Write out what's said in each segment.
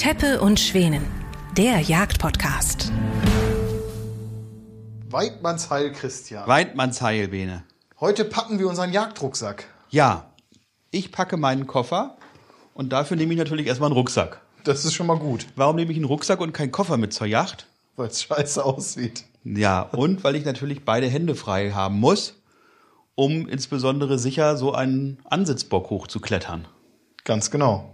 Teppe und Schwänen, der Jagdpodcast. Weidmannsheil, Christian. Weidmannsheil, Bene. Heute packen wir unseren Jagdrucksack. Ja, ich packe meinen Koffer und dafür nehme ich natürlich erstmal einen Rucksack. Das ist schon mal gut, Warum nehme ich einen Rucksack und keinen Koffer mit zur Yacht? weil es scheiße aussieht. Ja, und weil ich natürlich beide Hände frei haben muss, um insbesondere sicher so einen Ansitzbock hochzuklettern. Ganz genau.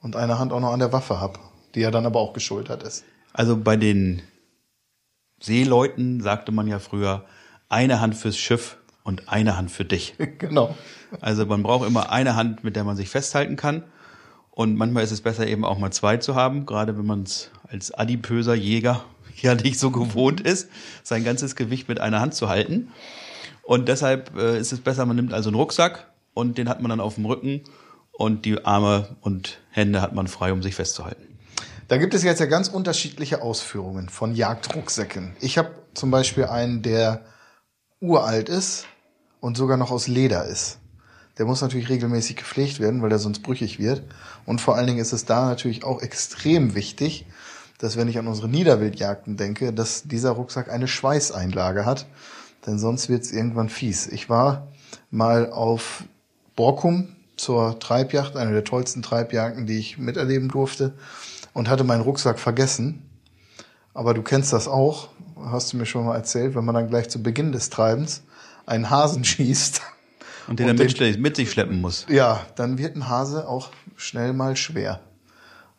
Und eine Hand auch noch an der Waffe hab, die ja dann aber auch geschultert ist. Also bei den Seeleuten sagte man ja früher, eine Hand fürs Schiff und eine Hand für dich. genau. Also man braucht immer eine Hand, mit der man sich festhalten kann. Und manchmal ist es besser eben auch mal zwei zu haben, gerade wenn man es als adipöser Jäger ja nicht so gewohnt ist, sein ganzes Gewicht mit einer Hand zu halten. Und deshalb äh, ist es besser, man nimmt also einen Rucksack und den hat man dann auf dem Rücken und die Arme und Hände hat man frei, um sich festzuhalten. Da gibt es jetzt ja ganz unterschiedliche Ausführungen von Jagdrucksäcken. Ich habe zum Beispiel einen, der uralt ist und sogar noch aus Leder ist. Der muss natürlich regelmäßig gepflegt werden, weil der sonst brüchig wird. Und vor allen Dingen ist es da natürlich auch extrem wichtig, dass wenn ich an unsere Niederwildjagden denke, dass dieser Rucksack eine Schweißeinlage hat, denn sonst wird es irgendwann fies. Ich war mal auf Borkum zur Treibjacht, eine der tollsten Treibjagden, die ich miterleben durfte, und hatte meinen Rucksack vergessen. Aber du kennst das auch, hast du mir schon mal erzählt, wenn man dann gleich zu Beginn des Treibens einen Hasen schießt. Und den Und er den- mit, mit sich schleppen muss. Ja, dann wird ein Hase auch schnell mal schwer.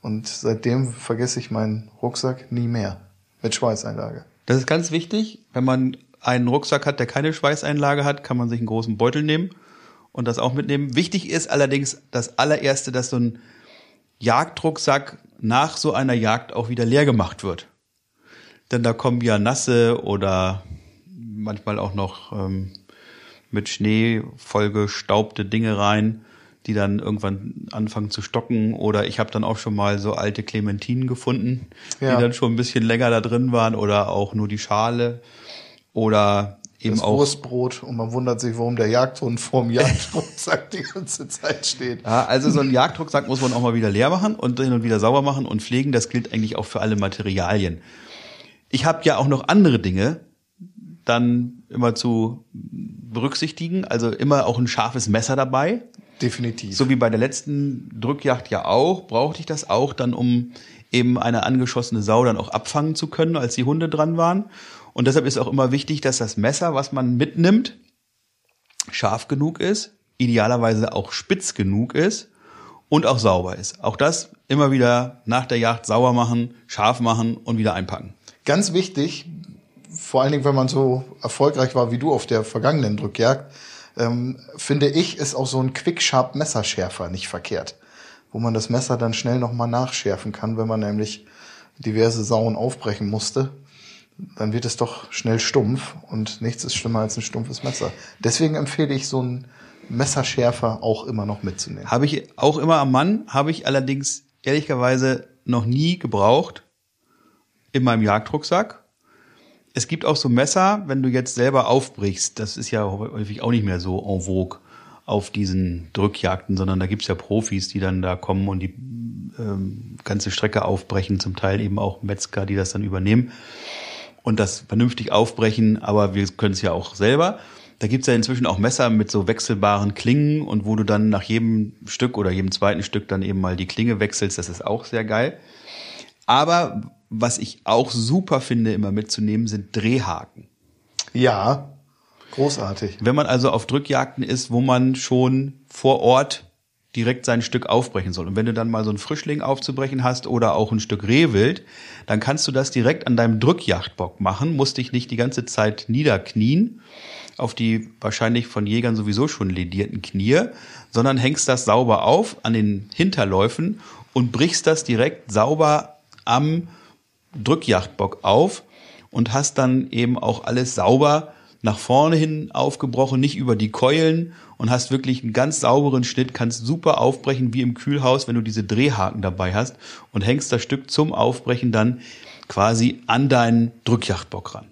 Und seitdem vergesse ich meinen Rucksack nie mehr. Mit Schweißeinlage. Das ist ganz wichtig. Wenn man einen Rucksack hat, der keine Schweißeinlage hat, kann man sich einen großen Beutel nehmen und das auch mitnehmen. Wichtig ist allerdings das allererste, dass so ein Jagdrucksack nach so einer Jagd auch wieder leer gemacht wird. Denn da kommen ja nasse oder manchmal auch noch ähm, mit Schnee vollgestaubte Dinge rein, die dann irgendwann anfangen zu stocken. Oder ich habe dann auch schon mal so alte Clementinen gefunden, Ja. die dann schon ein bisschen länger da drin waren oder auch nur die Schale oder eben Das auch Wurstbrot und man wundert sich, warum der Jagdhund vorm Jagdrucksack die ganze Zeit steht. Ja, also so ein Jagdrucksack muss man auch mal wieder leer machen und hin und wieder sauber machen und pflegen. Das gilt eigentlich auch für alle Materialien. Ich habe ja auch noch andere Dinge dann immer zu berücksichtigen. Also immer auch ein scharfes Messer dabei. Definitiv. So wie bei der letzten Drückjagd ja auch, brauchte ich das auch dann, um eben eine angeschossene Sau dann auch abfangen zu können, als die Hunde dran waren. Und deshalb ist auch immer wichtig, dass das Messer, was man mitnimmt, scharf genug ist, idealerweise auch spitz genug ist und auch sauber ist. Auch das immer wieder nach der Jagd sauber machen, scharf machen und wieder einpacken. Ganz wichtig, vor allen Dingen, wenn man so erfolgreich war wie du auf der vergangenen Drückjagd, ähm, finde ich, ist auch so ein Quick-Sharp Messerschärfer nicht verkehrt. Wo man das Messer dann schnell nochmal nachschärfen kann, wenn man nämlich diverse Sauen aufbrechen musste. Dann wird es doch schnell stumpf und nichts ist schlimmer als ein stumpfes Messer. Deswegen empfehle ich so einen Messerschärfer auch immer noch mitzunehmen. Habe ich auch immer am Mann, habe ich allerdings ehrlicherweise noch nie gebraucht in meinem Jagdrucksack. Es gibt auch so Messer, wenn du jetzt selber aufbrichst, das ist ja häufig auch nicht mehr so en vogue auf diesen Drückjagden, sondern da gibt's ja Profis, die dann da kommen und die ähm, ganze Strecke aufbrechen, zum Teil eben auch Metzger, die das dann übernehmen und das vernünftig aufbrechen, aber wir können es ja auch selber. Da gibt's ja inzwischen auch Messer mit so wechselbaren Klingen und wo du dann nach jedem Stück oder jedem zweiten Stück dann eben mal die Klinge wechselst, das ist auch sehr geil. Aber was ich auch super finde, immer mitzunehmen, sind Drehhaken. Ja, großartig. Wenn man also auf Drückjagden ist, wo man schon vor Ort direkt sein Stück aufbrechen soll. Und wenn du dann mal so einen Frischling aufzubrechen hast oder auch ein Stück Rehwild, dann kannst du das direkt an deinem Drückjagdbock machen, musst dich nicht die ganze Zeit niederknien auf die wahrscheinlich von Jägern sowieso schon ledierten Knie, sondern hängst das sauber auf an den Hinterläufen und brichst das direkt sauber am Drückjagdbock auf und hast dann eben auch alles sauber nach vorne hin aufgebrochen, nicht über die Keulen und hast wirklich einen ganz sauberen Schnitt, kannst super aufbrechen wie im Kühlhaus, wenn du diese Drehhaken dabei hast und hängst das Stück zum Aufbrechen dann quasi an deinen Drückjagdbock ran.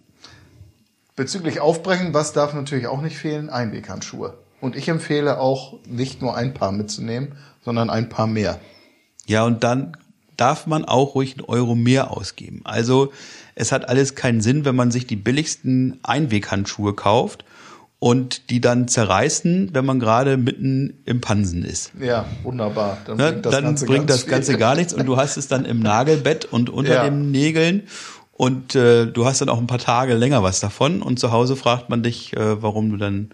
Bezüglich Aufbrechen, was darf natürlich auch nicht fehlen? Einweghandschuhe. Und ich empfehle auch, nicht nur ein Paar mitzunehmen, sondern ein paar mehr. Ja, und dann darf man auch ruhig einen Euro mehr ausgeben. Also es hat alles keinen Sinn, wenn man sich die billigsten Einweghandschuhe kauft und die dann zerreißen, wenn man gerade mitten im Pansen ist. Ja, wunderbar. Dann ne? bringt das, dann Ganze, bringt das Ganze gar nichts und du hast es dann im Nagelbett und unter ja. den Nägeln und äh, du hast dann auch ein paar Tage länger was davon und zu Hause fragt man dich, äh, warum du dann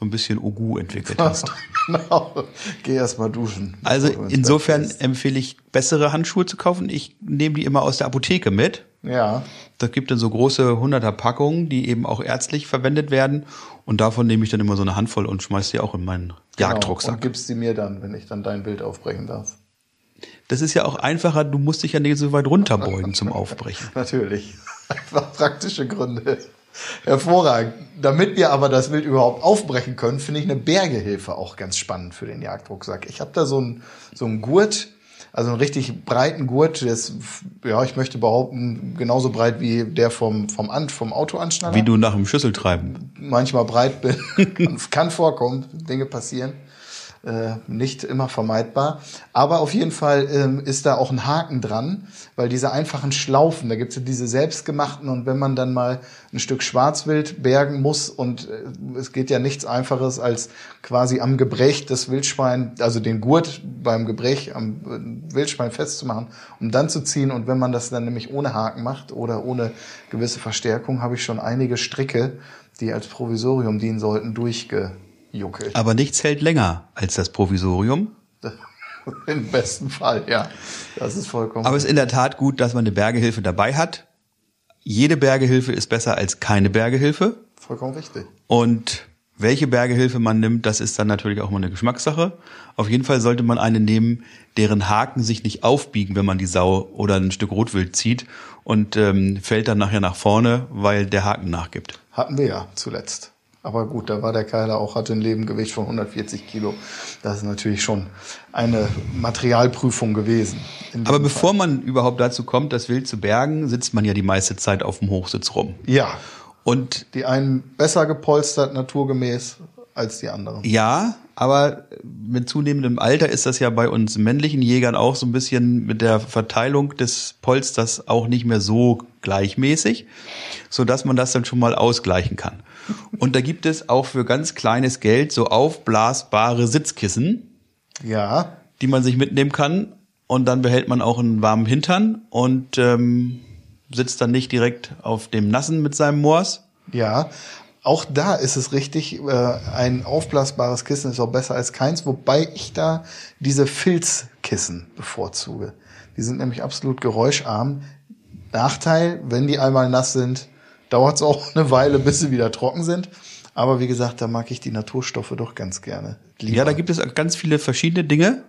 so ein bisschen Ogu entwickelt hast. genau. Geh erst mal duschen. Also insofern empfehle ich bessere Handschuhe zu kaufen. Ich nehme die immer aus der Apotheke mit. Ja. Das gibt dann so große 100er Packungen, die eben auch ärztlich verwendet werden. Und davon nehme ich dann immer so eine Handvoll und schmeiße die auch in meinen genau. Jagdrucksack. Und gibst sie mir dann, wenn ich dann dein Bild aufbrechen darf. Das ist ja auch einfacher, du musst dich ja nicht so weit runterbeugen zum Aufbrechen. Natürlich. Einfach praktische Gründe. Hervorragend. Damit wir aber das Wild überhaupt aufbrechen können, finde ich eine Bergehilfe auch ganz spannend für den Jagdrucksack. Ich habe da so einen so einen Gurt, also einen richtig breiten Gurt, der ist, ja, ich möchte behaupten, genauso breit wie der vom, vom, An vom Autoanschnaller. Wie du nach dem Schüsseltreiben. Manchmal breit bin. kann, kann vorkommen, Dinge passieren äh, nicht immer vermeidbar. Aber auf jeden Fall ähm, ist da auch ein Haken dran, weil diese einfachen Schlaufen, da gibt's ja diese selbstgemachten und wenn man dann mal ein Stück Schwarzwild bergen muss und äh, es geht ja nichts einfaches als quasi am Gebrecht des Wildschwein, also den Gurt beim Gebrech am äh, Wildschwein festzumachen, um dann zu ziehen und wenn man das dann nämlich ohne Haken macht oder ohne gewisse Verstärkung, habe ich schon einige Stricke, die als Provisorium dienen sollten, durchge Juckel. Aber nichts hält länger als das Provisorium. Im besten Fall, ja. Das ist vollkommen. Aber es ist in der Tat gut, dass man eine Bergehilfe dabei hat. Jede Bergehilfe ist besser als keine Bergehilfe. Vollkommen richtig. Und welche Bergehilfe man nimmt, das ist dann natürlich auch mal eine Geschmackssache. Auf jeden Fall sollte man eine nehmen, deren Haken sich nicht aufbiegen, wenn man die Sau oder ein Stück Rotwild zieht und ähm, fällt dann nachher nach vorne, weil der Haken nachgibt. Hatten wir ja zuletzt. Aber gut, da war der Keiler auch, hatte ein Lebengewicht von 140 Kilo. Das ist natürlich schon eine Materialprüfung gewesen. Aber bevor Fall. man überhaupt dazu kommt, das Wild zu bergen, sitzt man ja die meiste Zeit auf dem Hochsitz rum. Ja. Und die einen besser gepolstert, naturgemäß, als die anderen. Ja, aber mit zunehmendem Alter ist das ja bei uns männlichen Jägern auch so ein bisschen mit der Verteilung des Polsters auch nicht mehr so gleichmäßig, so dass man das dann schon mal ausgleichen kann. Und da gibt es auch für ganz kleines Geld so aufblasbare Sitzkissen. Ja. Die man sich mitnehmen kann. Und dann behält man auch einen warmen Hintern und ähm, sitzt dann nicht direkt auf dem Nassen mit seinem Moors. Ja, auch da ist es richtig, äh, ein aufblasbares Kissen ist auch besser als keins, wobei ich da diese Filzkissen bevorzuge. Die sind nämlich absolut geräuscharm. Nachteil, wenn die einmal nass sind, dauert es auch eine Weile, bis sie wieder trocken sind. Aber wie gesagt, da mag ich die Naturstoffe doch ganz gerne. Lieber. Ja, da gibt es ganz viele verschiedene Dinge.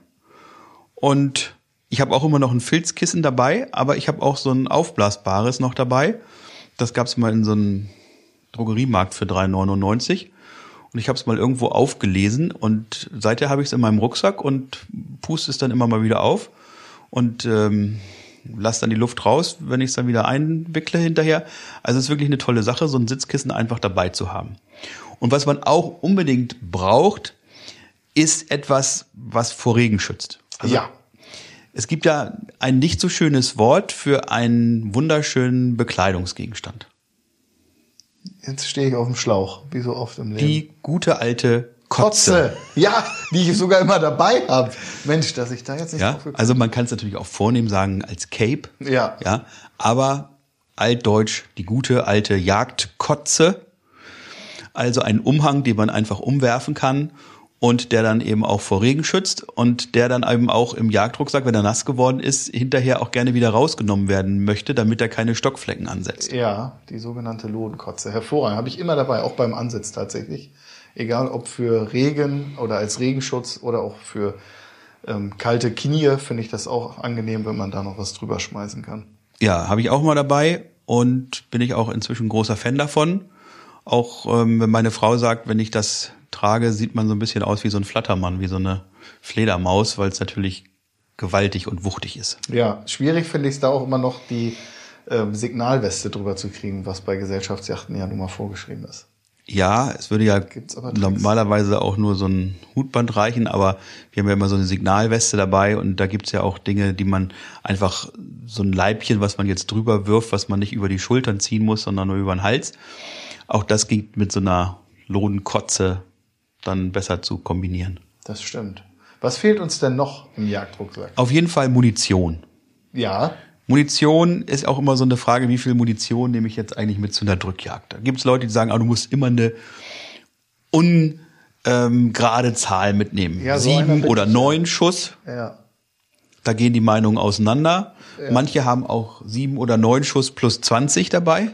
Und ich habe auch immer noch ein Filzkissen dabei, aber ich habe auch so ein aufblasbares noch dabei. Das gab es mal in so einem Drogeriemarkt für 3,99. Und ich habe es mal irgendwo aufgelesen und seither habe ich es in meinem Rucksack und puste es dann immer mal wieder auf. Und ähm, lass dann die Luft raus, wenn ich es dann wieder einwickle hinterher. Also es ist wirklich eine tolle Sache, so ein Sitzkissen einfach dabei zu haben. Und was man auch unbedingt braucht, ist etwas, was vor Regen schützt. Also ja. Es gibt ja ein nicht so schönes Wort für einen wunderschönen Bekleidungsgegenstand. Jetzt stehe ich auf dem Schlauch, wie so oft im Leben. Die gute alte Kotze. Kotze. Ja, die ich sogar immer dabei habe. Mensch, dass ich da jetzt nicht ja, Also man kann es natürlich auch vornehm sagen als Cape. Ja. Ja, aber altdeutsch die gute alte Jagdkotze. Also ein Umhang, den man einfach umwerfen kann und der dann eben auch vor Regen schützt und der dann eben auch im Jagdrucksack, wenn er nass geworden ist, hinterher auch gerne wieder rausgenommen werden möchte, damit er keine Stockflecken ansetzt. Ja, die sogenannte Lodenkotze. Hervorragend. Habe ich immer dabei, auch beim Ansitz tatsächlich egal ob für Regen oder als Regenschutz oder auch für ähm, kalte Knie, finde ich das auch angenehm, wenn man da noch was drüber schmeißen kann. Ja, habe ich auch mal dabei und bin ich auch inzwischen großer Fan davon. Auch ähm, wenn meine Frau sagt, wenn ich das trage, sieht man so ein bisschen aus wie so ein Flattermann, wie so eine Fledermaus, weil es natürlich gewaltig und wuchtig ist. Ja, schwierig finde ich es da auch immer noch, die ähm, Signalweste drüber zu kriegen, was bei Gesellschaftsjachten ja nun mal vorgeschrieben ist. Ja, es würde ja normalerweise auch nur so ein Hutband reichen, aber wir haben ja immer so eine Signalweste dabei und da gibt's ja auch Dinge, die man einfach so ein Leibchen, was man jetzt drüber wirft, was man nicht über die Schultern ziehen muss, sondern nur über den Hals. Auch das geht mit so einer Lohnkotze dann besser zu kombinieren. Das stimmt. Was fehlt uns denn noch im Jagdrucksack? Auf jeden Fall Munition. Ja, Munition ist auch immer so eine Frage, wie viel Munition nehme ich jetzt eigentlich mit zu einer Drückjagd? Da gibt es Leute, die sagen, ah, du musst immer eine ungerade Zahl mitnehmen. Ja, Sieben oder neun Schuss. ja. Da gehen die Meinungen auseinander. Manche haben auch sieben oder neun Schuss plus 20 dabei.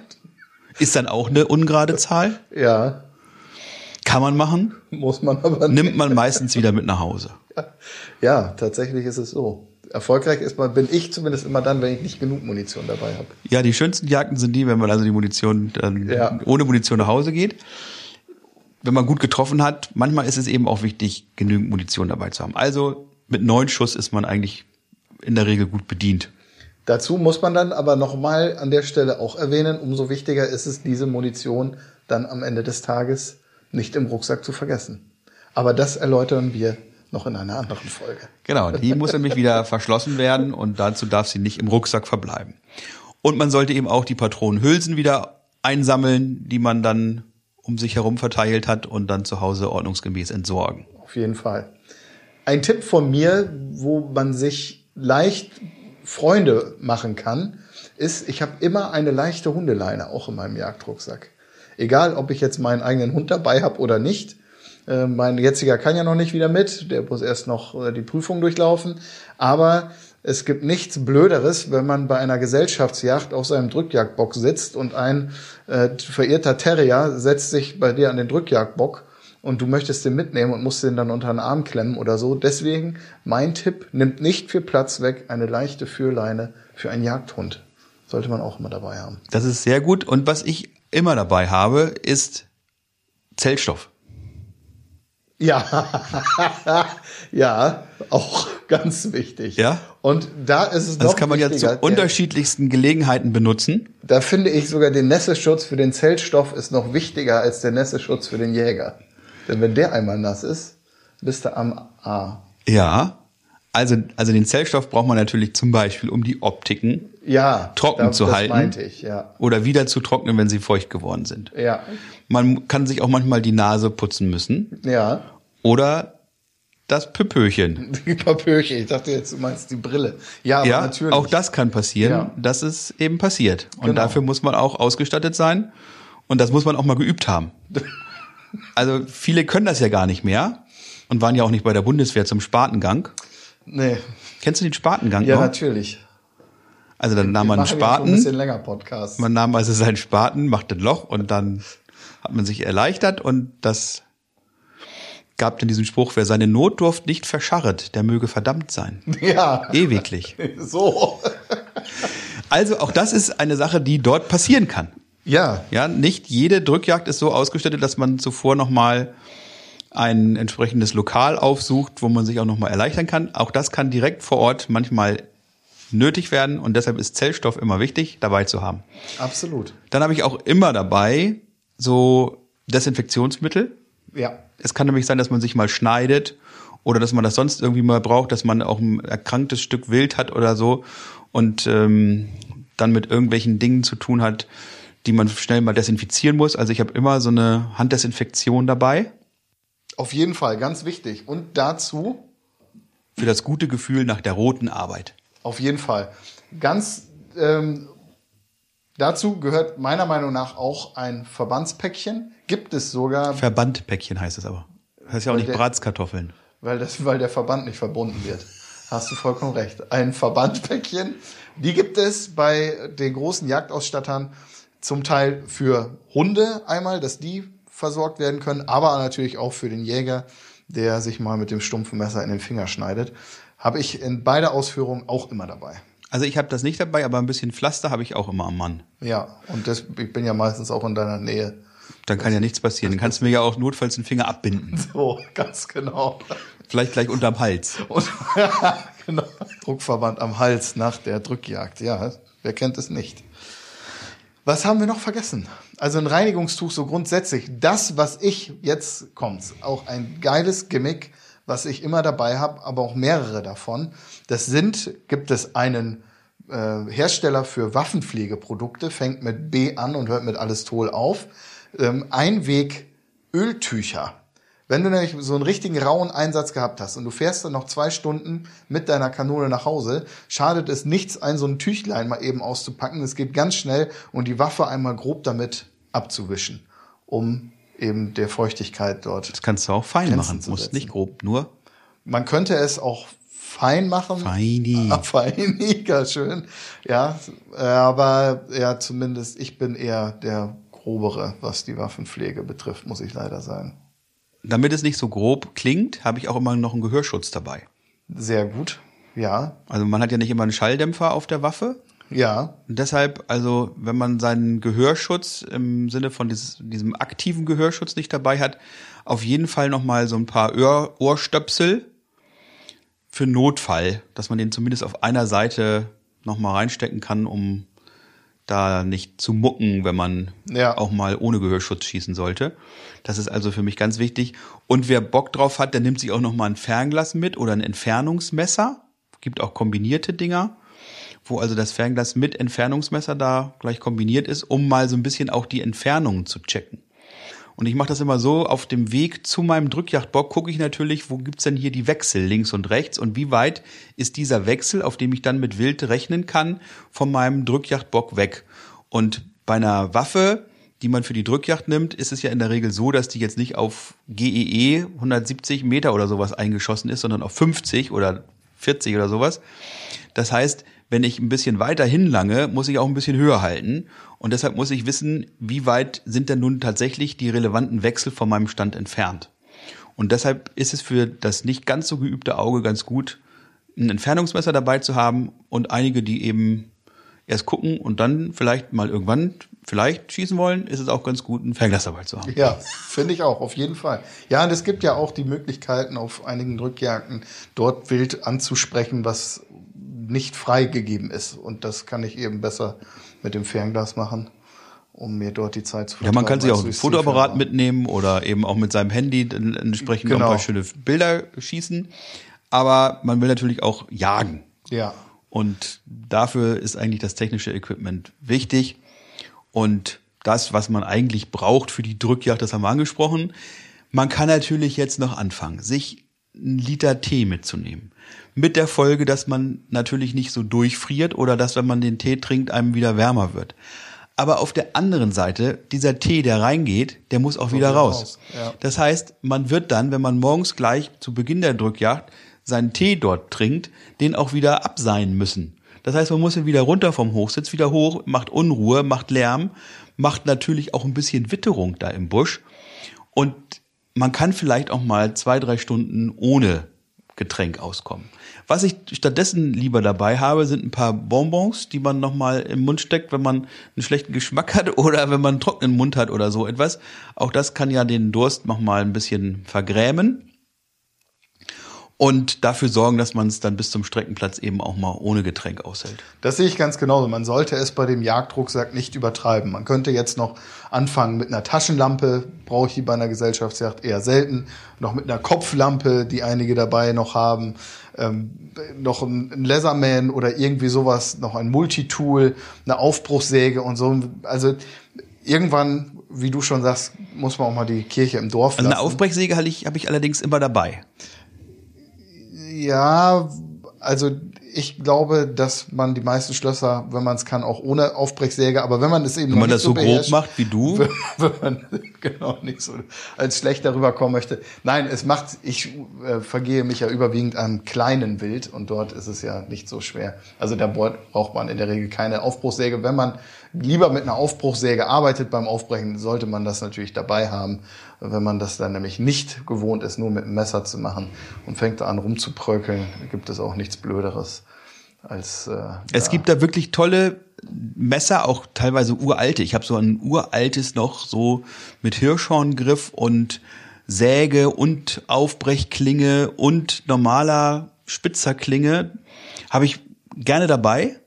Ist dann auch eine ungerade Zahl. Ja, Kann man machen. muss man aber Nimmt man meistens wieder mit nach Hause. Ja, tatsächlich ist es so. Erfolgreich ist man, bin ich zumindest immer dann, wenn ich nicht genug Munition dabei habe. Ja, die schönsten Jagden sind die, wenn man also die Munition dann Ja. ohne Munition nach Hause geht. Wenn man gut getroffen hat, manchmal ist es eben auch wichtig, genügend Munition dabei zu haben. Also mit neun Schuss ist man eigentlich in der Regel gut bedient. Dazu muss man dann aber nochmal an der Stelle auch erwähnen, umso wichtiger ist es, diese Munition dann am Ende des Tages nicht im Rucksack zu vergessen. Aber das erläutern wir noch in einer anderen Folge. Genau, die muss nämlich wieder verschlossen werden und dazu darf sie nicht im Rucksack verbleiben. Und man sollte eben auch die Patronenhülsen wieder einsammeln, die man dann um sich herum verteilt hat und dann zu Hause ordnungsgemäß entsorgen. Auf jeden Fall. Ein Tipp von mir, wo man sich leicht Freunde machen kann, ist, ich habe immer eine leichte Hundeleine auch in meinem Jagdrucksack. Egal, ob ich jetzt meinen eigenen Hund dabei habe oder nicht. Äh, mein jetziger kann ja noch nicht wieder mit, der muss erst noch äh, die Prüfung durchlaufen. Aber es gibt nichts Blöderes, wenn man bei einer Gesellschaftsjagd auf seinem Drückjagdbock sitzt und ein äh, verirrter Terrier setzt sich bei dir an den Drückjagdbock und du möchtest den mitnehmen und musst den dann unter den Arm klemmen oder so. Deswegen mein Tipp, nimmt nicht viel Platz weg eine leichte Führleine für einen Jagdhund. Sollte man auch immer dabei haben. Das ist sehr gut. Und was ich immer dabei habe, ist Zellstoff. Ja, ja, auch ganz wichtig. Ja? Und da ist es Das noch kann man ja zu unterschiedlichsten Gelegenheiten benutzen. Da finde ich sogar den Nässeschutz für den Zeltstoff ist noch wichtiger als der Nässeschutz für den Jäger. Denn wenn der einmal nass ist, bist du am A. Ja. Also, also den Zellstoff braucht man natürlich zum Beispiel, um die Optiken Ja, trocken da- zu das halten. meinte ich, ja. oder wieder zu trocknen, wenn sie feucht geworden sind. Ja, Man kann sich auch manchmal die Nase putzen müssen ja. oder das Püppöchen. Die Papierchen. Ich dachte jetzt, du meinst die Brille. Ja, aber ja, natürlich. auch das kann passieren, Ja. dass es eben passiert. Und Genau. dafür muss man auch ausgestattet sein und das muss man auch mal geübt haben. Also viele können das ja gar nicht mehr und waren ja auch nicht bei der Bundeswehr zum Spatengang. Nee. Kennst du den Spatengang Ja, noch? natürlich. Also dann nahm man einen schon ein bisschen Spaten, länger Podcast. man nahm also seinen Spaten, machte ein Loch und dann hat man sich erleichtert und das gab dann diesen Spruch, wer seine Notdurft nicht verscharret, der möge verdammt sein. Ja. Ewiglich. So. Also auch das ist eine Sache, die dort passieren kann. Ja. Ja, nicht jede Drückjagd ist so ausgestattet, dass man zuvor nochmal ein entsprechendes Lokal aufsucht, wo man sich auch nochmal erleichtern kann. Auch das kann direkt vor Ort manchmal nötig werden und deshalb ist Zellstoff immer wichtig dabei zu haben. Absolut. Dann habe ich auch immer dabei so Desinfektionsmittel. Ja. Es kann nämlich sein, dass man sich mal schneidet oder dass man das sonst irgendwie mal braucht, dass man auch ein erkranktes Stück Wild hat oder so und ähm, dann mit irgendwelchen Dingen zu tun hat, die man schnell mal desinfizieren muss. Also ich habe immer so eine Handdesinfektion dabei Auf jeden Fall, ganz wichtig. Und dazu, für das gute Gefühl nach der roten Arbeit. auf jeden Fall, ganz ähm, dazu gehört meiner Meinung nach auch ein Verbandspäckchen. Gibt es sogar, Verbandpäckchen heißt es aber. Das heißt ja auch nicht der- Bratskartoffeln. weil, das, weil der Verband nicht verbunden wird. Hast du vollkommen recht. Ein Verbandpäckchen, die gibt es bei den großen Jagdausstattern zum Teil für Hunde einmal, dass die versorgt werden können, aber natürlich auch für den Jäger, der sich mal mit dem stumpfen Messer in den Finger schneidet. Habe ich in beider Ausführungen auch immer dabei. Also ich habe das nicht dabei, aber ein bisschen Pflaster habe ich auch immer am Mann. Ja, und das, ich bin ja meistens auch in deiner Nähe. Dann kann ja nichts passieren. Dann kannst du mir ja auch notfalls den Finger abbinden. So, ganz genau. Vielleicht gleich unterm Hals. Und, genau. Druckverband am Hals nach der Drückjagd. Ja, wer kennt es nicht? Was haben wir noch vergessen? Also ein Reinigungstuch so grundsätzlich. Das, was ich jetzt kommt's, auch ein geiles Gimmick, was ich immer dabei habe, aber auch mehrere davon. Das sind, gibt es einen äh, Hersteller für Waffenpflegeprodukte, fängt mit B an und hört mit Alistol auf. Ähm, Einweg Öltücher. Wenn du nämlich so einen richtigen rauen Einsatz gehabt hast und du fährst dann noch zwei Stunden mit deiner Kanone nach Hause, schadet es nichts, ein so ein Tüchlein mal eben auszupacken. Es geht ganz schnell und die Waffe einmal grob damit abzuwischen, um eben der Feuchtigkeit dort. Das kannst du auch fein Grenzen machen, musst nicht grob, nur Man könnte es auch fein machen. feini. Ah, Feiniger, schön. Ja, aber ja, zumindest ich bin eher der grobere, was die Waffenpflege betrifft, muss ich leider sagen. Damit es nicht so grob klingt, habe ich auch immer noch einen Gehörschutz dabei. Sehr gut. Ja, Also man hat ja nicht immer einen Schalldämpfer auf der Waffe. ja, Und deshalb, also wenn man seinen Gehörschutz im Sinne von dieses, diesem aktiven Gehörschutz nicht dabei hat, auf jeden Fall nochmal so ein paar Ohr, Ohrstöpsel für Notfall, dass man den zumindest auf einer Seite nochmal reinstecken kann, um da nicht zu mucken, wenn man Ja. auch mal ohne Gehörschutz schießen sollte. Das ist also für mich ganz wichtig. Und wer Bock drauf hat, der nimmt sich auch noch mal ein Fernglas mit oder ein Entfernungsmesser. Gibt auch kombinierte Dinger, wo also das Fernglas mit Entfernungsmesser da gleich kombiniert ist, um mal so ein bisschen auch die Entfernungen zu checken. Und ich mache das immer so, auf dem Weg zu meinem Drückjagdbock gucke ich natürlich, wo gibt's denn hier die Wechsel links und rechts und wie weit ist dieser Wechsel, auf dem ich dann mit Wild rechnen kann, von meinem Drückjagdbock weg. Und bei einer Waffe, die man für die Drückjagd nimmt, ist es ja in der Regel so, dass die jetzt nicht auf GEE 170 Meter oder sowas eingeschossen ist, sondern auf 50 oder 40 oder sowas. Das heißt, wenn ich ein bisschen weiter hinlange, muss ich auch ein bisschen höher halten. Und deshalb muss ich wissen, wie weit sind denn nun tatsächlich die relevanten Wechsel von meinem Stand entfernt. Und deshalb ist es für das nicht ganz so geübte Auge ganz gut, ein Entfernungsmesser dabei zu haben und einige, die eben erst gucken und dann vielleicht mal irgendwann vielleicht schießen wollen, ist es auch ganz gut, ein Fernglas dabei zu haben. ja, finde ich auch, auf jeden Fall. Ja, und es gibt ja auch die Möglichkeiten, auf einigen Drückjagden dort wild anzusprechen, was nicht freigegeben ist. Und das kann ich eben besser mit dem Fernglas machen, um mir dort die Zeit zu Ja, man kann sich auch ein Fotoapparat mitnehmen oder eben auch mit seinem Handy entsprechend noch Genau. ein paar schöne Bilder schießen. Aber man will natürlich auch jagen. Ja, Und dafür ist eigentlich das technische Equipment wichtig. Und das, was man eigentlich braucht für die Drückjagd, das haben wir angesprochen. Man kann natürlich jetzt noch anfangen, sich einen Liter Tee mitzunehmen. Mit der Folge, dass man natürlich nicht so durchfriert oder dass, wenn man den Tee trinkt, einem wieder wärmer wird. Aber auf der anderen Seite, dieser Tee, der reingeht, der muss auch wieder wieder raus. raus, ja. Das heißt, man wird dann, wenn man morgens gleich zu Beginn der Drückjagd seinen Tee dort trinkt, den auch wieder abseihen müssen. Das heißt, man muss ihn wieder runter vom Hochsitz, wieder hoch, macht Unruhe, macht Lärm, macht natürlich auch ein bisschen Witterung da im Busch. Und man kann vielleicht auch mal zwei, drei Stunden ohne Getränk auskommen. Was ich stattdessen lieber dabei habe, sind ein paar Bonbons, die man nochmal im Mund steckt, wenn man einen schlechten Geschmack hat oder wenn man einen trockenen Mund hat oder so etwas. Auch das kann ja den Durst nochmal ein bisschen vergrämen und dafür sorgen, dass man es dann bis zum Streckenplatz eben auch mal ohne Getränk aushält. Das sehe ich ganz genauso. Man sollte es bei dem Jagdrucksack nicht übertreiben. Man könnte jetzt noch anfangen mit einer Taschenlampe, brauche ich die bei einer Gesellschaftsjagd eher selten, noch mit einer Kopflampe, die einige dabei noch haben, ähm, noch ein Leatherman oder irgendwie sowas, noch ein Multitool, eine Aufbruchssäge und so. Also irgendwann, wie du schon sagst, muss man auch mal die Kirche im Dorf Also lassen. eine Aufbrechsäge habe ich, habe ich allerdings immer dabei. Ja, also ich glaube, dass man die meisten Schlösser, wenn man es kann, auch ohne Aufbrechsäge, aber wenn man es eben Wenn man nicht das so grob macht wie du, wenn man genau nicht so als schlecht darüber kommen möchte. Nein, es macht, ich äh, vergehe mich ja überwiegend am kleinen Wild und dort ist es ja nicht so schwer. Also da braucht man in der Regel keine Aufbruchsäge. Wenn man lieber mit einer Aufbruchsäge arbeitet beim Aufbrechen, sollte man das natürlich dabei haben. Wenn man das dann nämlich nicht gewohnt ist, nur mit einem Messer zu machen und fängt an rumzuprökeln, gibt es auch nichts Blöderes als äh, Es ja. gibt da wirklich tolle Messer, auch teilweise uralte. Ich habe so ein uraltes noch so mit Hirschhorngriff und Säge und Aufbrechklinge und normaler Spitzerklinge habe ich gerne dabei.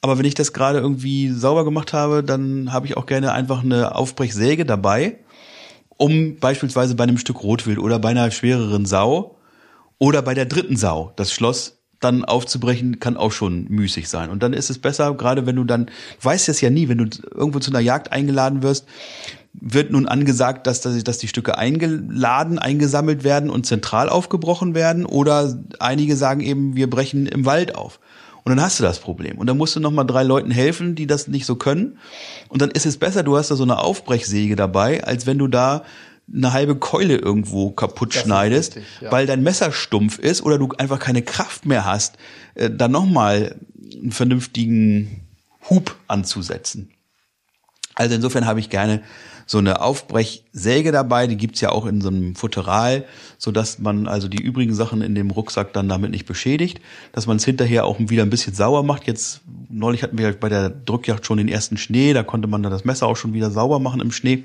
Aber wenn ich das gerade irgendwie sauber gemacht habe, dann habe ich auch gerne einfach eine Aufbrechsäge dabei, um beispielsweise bei einem Stück Rotwild oder bei einer schwereren Sau oder bei der dritten Sau das Schloss dann aufzubrechen, kann auch schon müßig sein. Und dann ist es besser, gerade wenn du dann, du weißt es ja nie, wenn du irgendwo zu einer Jagd eingeladen wirst, wird nun angesagt, dass, dass die Stücke eingeladen, eingesammelt werden und zentral aufgebrochen werden oder einige sagen eben, wir brechen im Wald auf. Und dann hast du das Problem. Und dann musst du nochmal drei Leuten helfen, die das nicht so können. Und dann ist es besser, du hast da so eine Aufbrechsäge dabei, als wenn du da eine halbe Keule irgendwo kaputt Das schneidest, richtig, ja. weil dein Messer stumpf ist oder du einfach keine Kraft mehr hast, äh, dann nochmal einen vernünftigen Hub anzusetzen. Also insofern habe ich gerne so eine Aufbrechsäge dabei, die gibt's ja auch in so einem Futteral, so dass man also die übrigen Sachen in dem Rucksack dann damit nicht beschädigt, dass man es hinterher auch wieder ein bisschen sauer macht. Jetzt neulich hatten wir bei der Drückjagd schon den ersten Schnee, da konnte man dann das Messer auch schon wieder sauber machen im Schnee.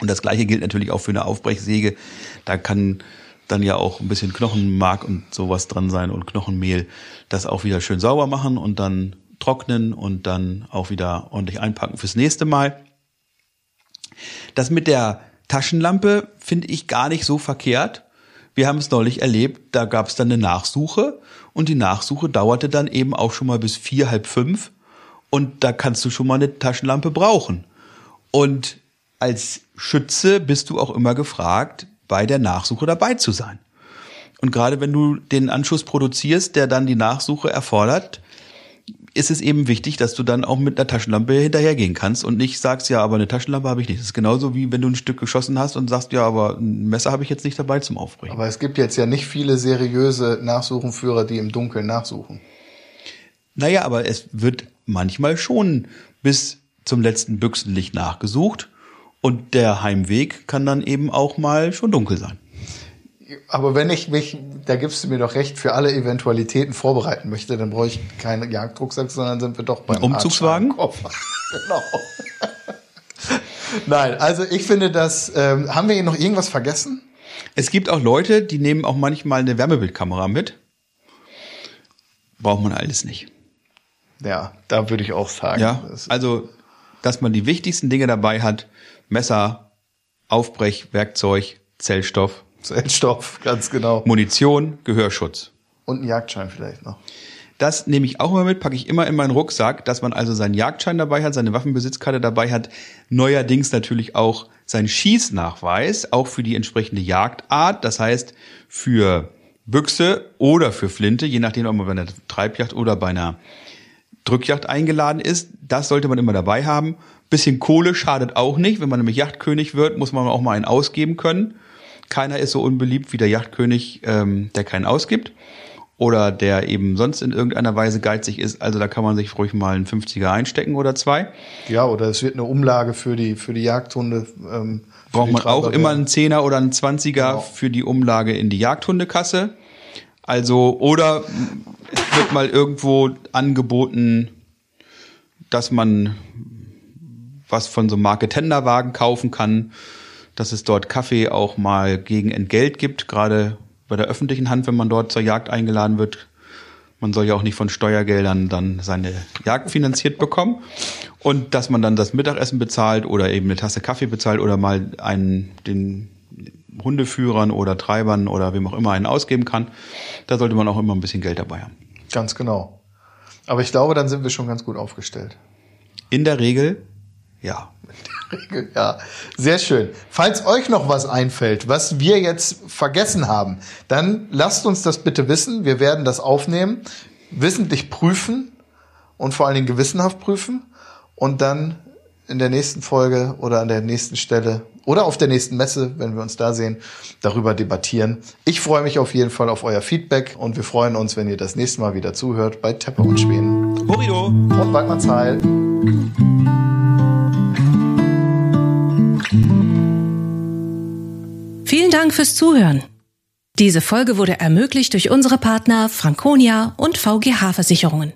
Und das gleiche gilt natürlich auch für eine Aufbrechsäge. Da kann dann ja auch ein bisschen Knochenmark und sowas dran sein und Knochenmehl. Das auch wieder schön sauber machen und dann trocknen und dann auch wieder ordentlich einpacken fürs nächste Mal. Das mit der Taschenlampe finde ich gar nicht so verkehrt. Wir haben es neulich erlebt, da gab es dann eine Nachsuche und die Nachsuche dauerte dann eben auch schon mal bis vier, halb fünf und da kannst du schon mal eine Taschenlampe brauchen. Und als Schütze bist du auch immer gefragt, bei der Nachsuche dabei zu sein. Und gerade wenn du den Anschuss produzierst, der dann die Nachsuche erfordert, ist es eben wichtig, dass du dann auch mit einer Taschenlampe hinterhergehen kannst und nicht sagst, ja, aber eine Taschenlampe habe ich nicht. Das ist genauso wie wenn du ein Stück geschossen hast und sagst, ja, aber ein Messer habe ich jetzt nicht dabei zum Aufbrechen. Aber es gibt jetzt ja nicht viele seriöse Nachsuchenführer, die im Dunkeln nachsuchen. Naja, aber es wird manchmal schon bis zum letzten Büchsenlicht nachgesucht und der Heimweg kann dann eben auch mal schon dunkel sein. Aber wenn ich mich, da gibst du mir doch recht, für alle Eventualitäten vorbereiten möchte, dann brauche ich keinen Jagdrucksack, sondern sind wir doch beim Umzugswagen? Koffer. genau. Nein, also ich finde das, ähm, haben wir hier noch irgendwas vergessen? Es gibt auch Leute, die nehmen auch manchmal eine Wärmebildkamera mit. Braucht man alles nicht. Ja, da würde ich auch sagen. Ja, also, dass man die wichtigsten Dinge dabei hat, Messer, Aufbrechwerkzeug, Zellstoff, Zellstoff, ganz genau. Munition, Gehörschutz. Und ein Jagdschein vielleicht noch. Das nehme ich auch immer mit, packe ich immer in meinen Rucksack, dass man also seinen Jagdschein dabei hat, seine Waffenbesitzkarte dabei hat, neuerdings natürlich auch seinen Schießnachweis, auch für die entsprechende Jagdart, das heißt für Büchse oder für Flinte, je nachdem, ob man bei einer Treibjagd oder bei einer Drückjagd eingeladen ist. Das sollte man immer dabei haben. Bisschen Kohle schadet auch nicht. Wenn man nämlich Yachtkönig wird, muss man auch mal einen ausgeben können. Keiner ist so unbeliebt wie der Yachtkönig, ähm, der keinen ausgibt. Oder der eben sonst in irgendeiner Weise geizig ist. Also da kann man sich ruhig mal einen 50er einstecken oder zwei. Ja, oder es wird eine Umlage für die, für die Jagdhunde. Ähm, für Braucht man auch immer einen Zehner oder einen Zwanziger Genau. für die Umlage in die Jagdhundekasse. Also, oder es wird mal irgendwo angeboten, dass man was von so einem Marke-Tenderwagen kaufen kann, dass es dort Kaffee auch mal gegen Entgelt gibt, gerade bei der öffentlichen Hand, wenn man dort zur Jagd eingeladen wird. Man soll ja auch nicht von Steuergeldern dann seine Jagd finanziert bekommen. Und dass man dann das Mittagessen bezahlt oder eben eine Tasse Kaffee bezahlt oder mal einen, den Hundeführern oder Treibern oder wem auch immer einen ausgeben kann. Da sollte man auch immer ein bisschen Geld dabei haben. Ganz genau. Aber ich glaube, dann sind wir schon ganz gut aufgestellt. In der Regel, ja. Ja, sehr schön. Falls euch noch was einfällt, was wir jetzt vergessen haben, dann lasst uns das bitte wissen. Wir werden das aufnehmen, wissentlich prüfen und vor allen Dingen gewissenhaft prüfen und dann in der nächsten Folge oder an der nächsten Stelle oder auf der nächsten Messe, wenn wir uns da sehen, darüber debattieren. Ich freue mich auf jeden Fall auf euer Feedback und wir freuen uns, wenn ihr das nächste Mal wieder zuhört bei Teppe und Schweden. Horido! Und Waldmanns Dank fürs Zuhören. Diese Folge wurde ermöglicht durch unsere Partner Franconia und VGH Versicherungen.